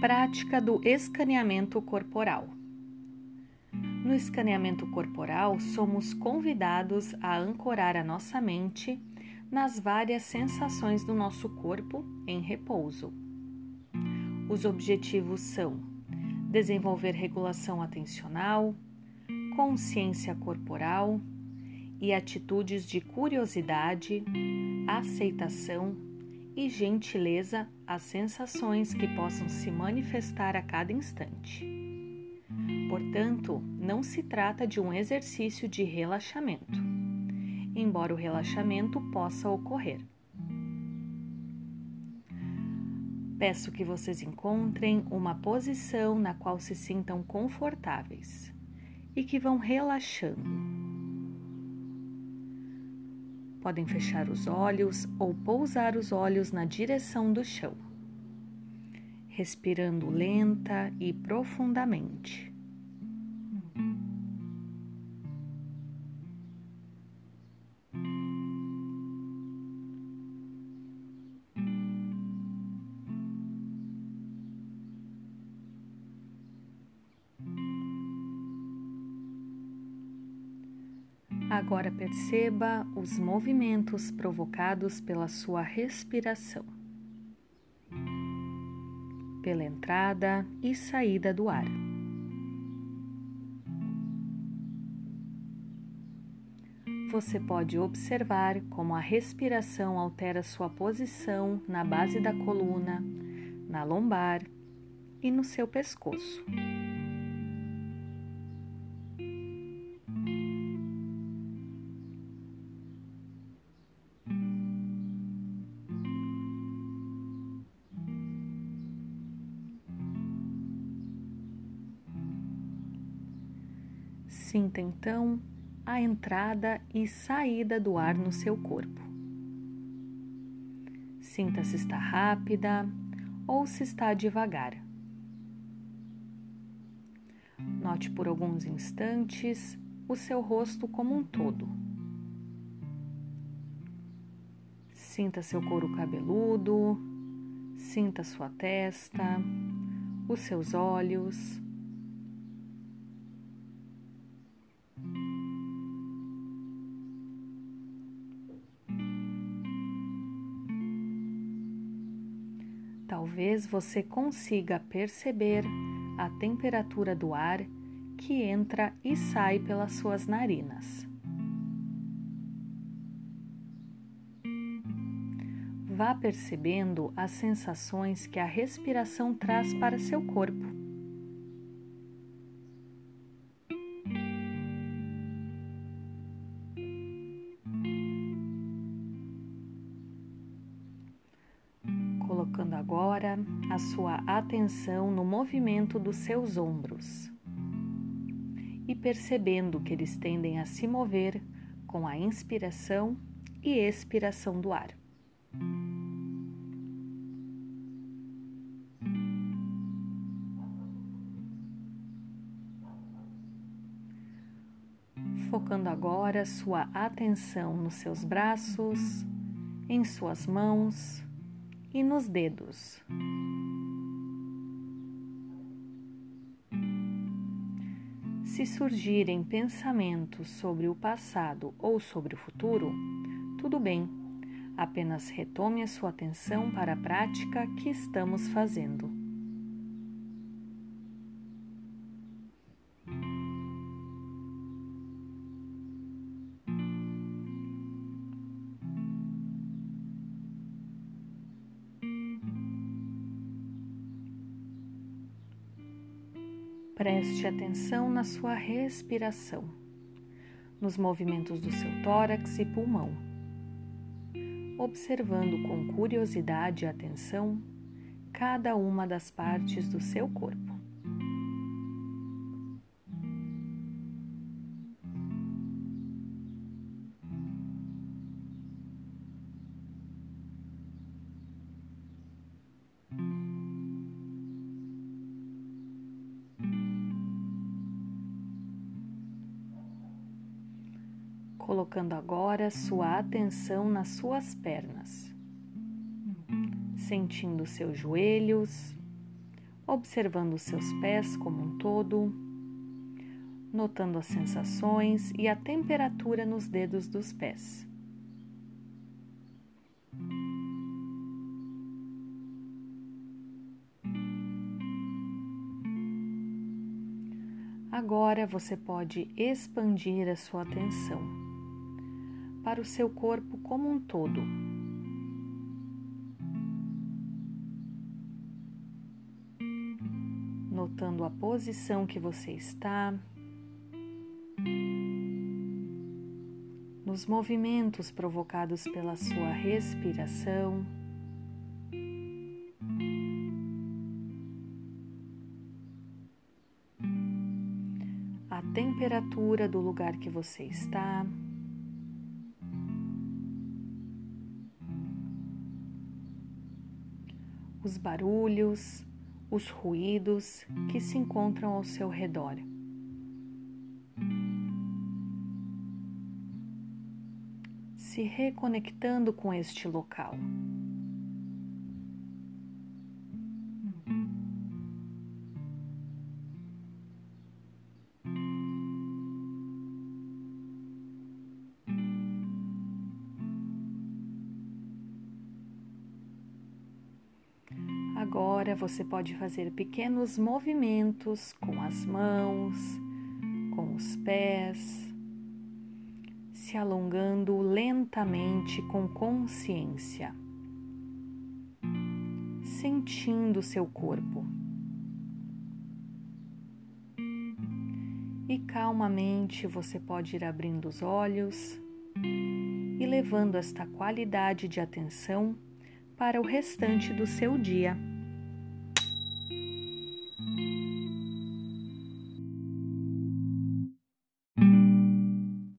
Prática do escaneamento corporal. No escaneamento corporal, somos convidados a ancorar a nossa mente nas várias sensações do nosso corpo em repouso. Os objetivos são desenvolver regulação atencional, consciência corporal e atitudes de curiosidade, aceitação e gentileza às sensações que possam se manifestar a cada instante. Portanto, não se trata de um exercício de relaxamento, embora o relaxamento possa ocorrer. Peço que vocês encontrem uma posição na qual se sintam confortáveis e que vão relaxando Podem fechar os olhos ou pousar os olhos na direção do chão, respirando lenta e profundamente. Agora perceba os movimentos provocados pela sua respiração, pela entrada e saída do ar. Você pode observar como a respiração altera sua posição na base da coluna, na lombar e no seu pescoço. Sinta então a entrada e saída do ar no seu corpo. Sinta se está rápida ou se está devagar. Note por alguns instantes o seu rosto como um todo. Sinta seu couro cabeludo, sinta sua testa, os seus olhos Talvez você consiga perceber a temperatura do ar que entra e sai pelas suas narinas. Vá percebendo as sensações que a respiração traz para seu corpo. Sua atenção no movimento dos seus ombros e percebendo que eles tendem a se mover com a inspiração e expiração do ar. Focando agora sua atenção nos seus braços, em suas mãos e nos dedos. Se surgirem pensamentos sobre o passado ou sobre o futuro, tudo bem, apenas retome a sua atenção para a prática que estamos fazendo. Preste atenção na sua respiração, nos movimentos do seu tórax e pulmão, observando com curiosidade e atenção cada uma das partes do seu corpo. Colocando agora sua atenção nas suas pernas, sentindo seus joelhos, observando seus pés como um todo, notando as sensações e a temperatura nos dedos dos pés. Agora você pode expandir a sua atenção para o seu corpo como um todo. Notando a posição que você está, nos movimentos provocados pela sua respiração. temperatura do lugar que você está. Os barulhos, os ruídos que se encontram ao seu redor. Se reconectando com este local. Agora você pode fazer pequenos movimentos com as mãos, com os pés, se alongando lentamente com consciência, sentindo seu corpo. E calmamente você pode ir abrindo os olhos e levando esta qualidade de atenção para o restante do seu dia.